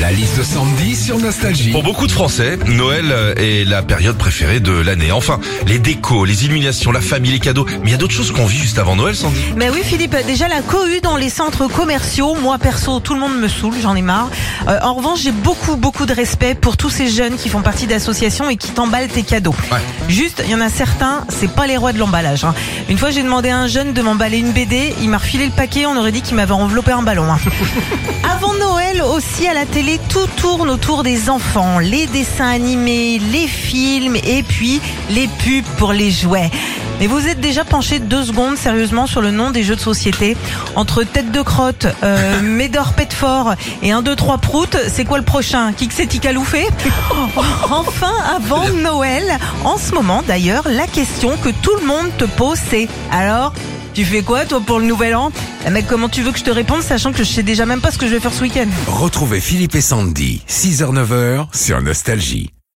La liste de Sandy sur Nostalgie. Pour beaucoup de Français, Noël euh, est la période préférée de l'année. Enfin, les décos, les illuminations, la famille, les cadeaux. Mais il y a d'autres choses qu'on vit juste avant Noël, Sandy. Mais oui Philippe, déjà la cohue dans les centres commerciaux, moi perso, tout le monde me saoule, j'en ai marre. Euh, en revanche, j'ai beaucoup beaucoup de respect pour tous ces jeunes qui font partie d'associations et qui t'emballent tes cadeaux. Ouais. Juste, il y en a certains, c'est pas les rois de l'emballage. hein. Une fois, j'ai demandé à un jeune de m'emballer une BD, il m'a refilé le paquet, on aurait dit qu'il m'avait enveloppé un ballon. hein. Avant Noël aussi à la télé, tout tourne autour des enfants, les dessins animés, les films et puis les pubs pour les jouets. Mais vous êtes déjà penché deux secondes sérieusement sur le nom des jeux de société. Entre tête de crotte, euh, Médor Petfort et 1, 2, 3 prout, c'est quoi le prochain? Kixetti Caloufé Enfin, avant Noël, en ce moment d'ailleurs, la question que tout le monde te pose c'est alors tu fais quoi toi pour le nouvel an? Eh, Mec, comment tu veux que je te réponde sachant que je sais déjà même pas ce que je vais faire ce week-end? Retrouvez Philippe et Sandy, 6h-9h sur Nostalgie.